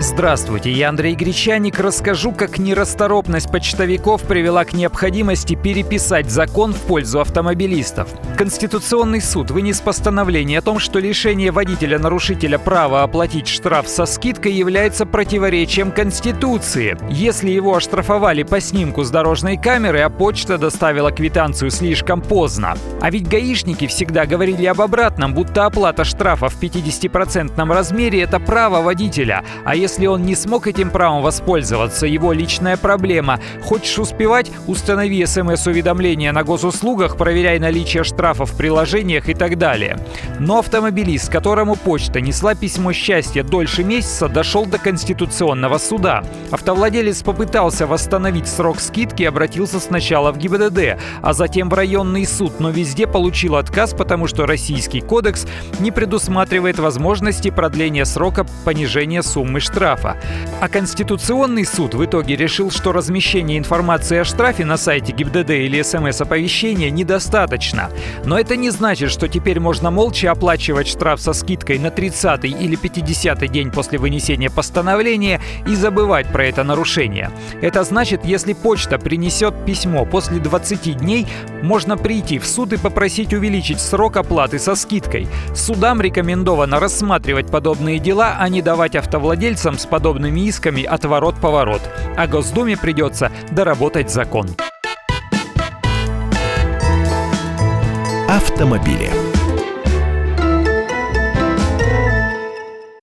Здравствуйте, я Андрей Гречаник. Расскажу, как нерасторопность почтовиков привела к необходимости переписать закон в пользу автомобилистов. Конституционный суд вынес постановление о том, что лишение водителя-нарушителя права оплатить штраф со скидкой является противоречием Конституции. Если его оштрафовали по снимку с дорожной камеры, а почта доставила квитанцию слишком поздно. А ведь гаишники всегда говорили об обратном, будто оплата штрафа в 50% размере – это право водителя. А если он не смог этим правом воспользоваться, его личная проблема. Хочешь успевать? Установи смс-уведомления на госуслугах, проверяй наличие штрафов в приложениях и так далее. Но автомобилист, которому почта несла письмо счастья дольше месяца, дошел до Конституционного суда. Автовладелец попытался восстановить срок скидки и обратился сначала в ГИБДД, а затем в районный суд, но везде получил отказ, потому что Российский кодекс не предусматривает возможности продления срока понижения суммы штрафа штрафа. А Конституционный суд в итоге решил, что размещение информации о штрафе на сайте ГИБДД или СМС-оповещения недостаточно. Но это не значит, что теперь можно молча оплачивать штраф со скидкой на 30 или 50 день после вынесения постановления и забывать про это нарушение. Это значит, если почта принесет письмо после 20 дней, можно прийти в суд и попросить увеличить срок оплаты со скидкой. Судам рекомендовано рассматривать подобные дела, а не давать автовладельцам с подобными исками отворот-поворот. А Госдуме придется доработать закон. Автомобили.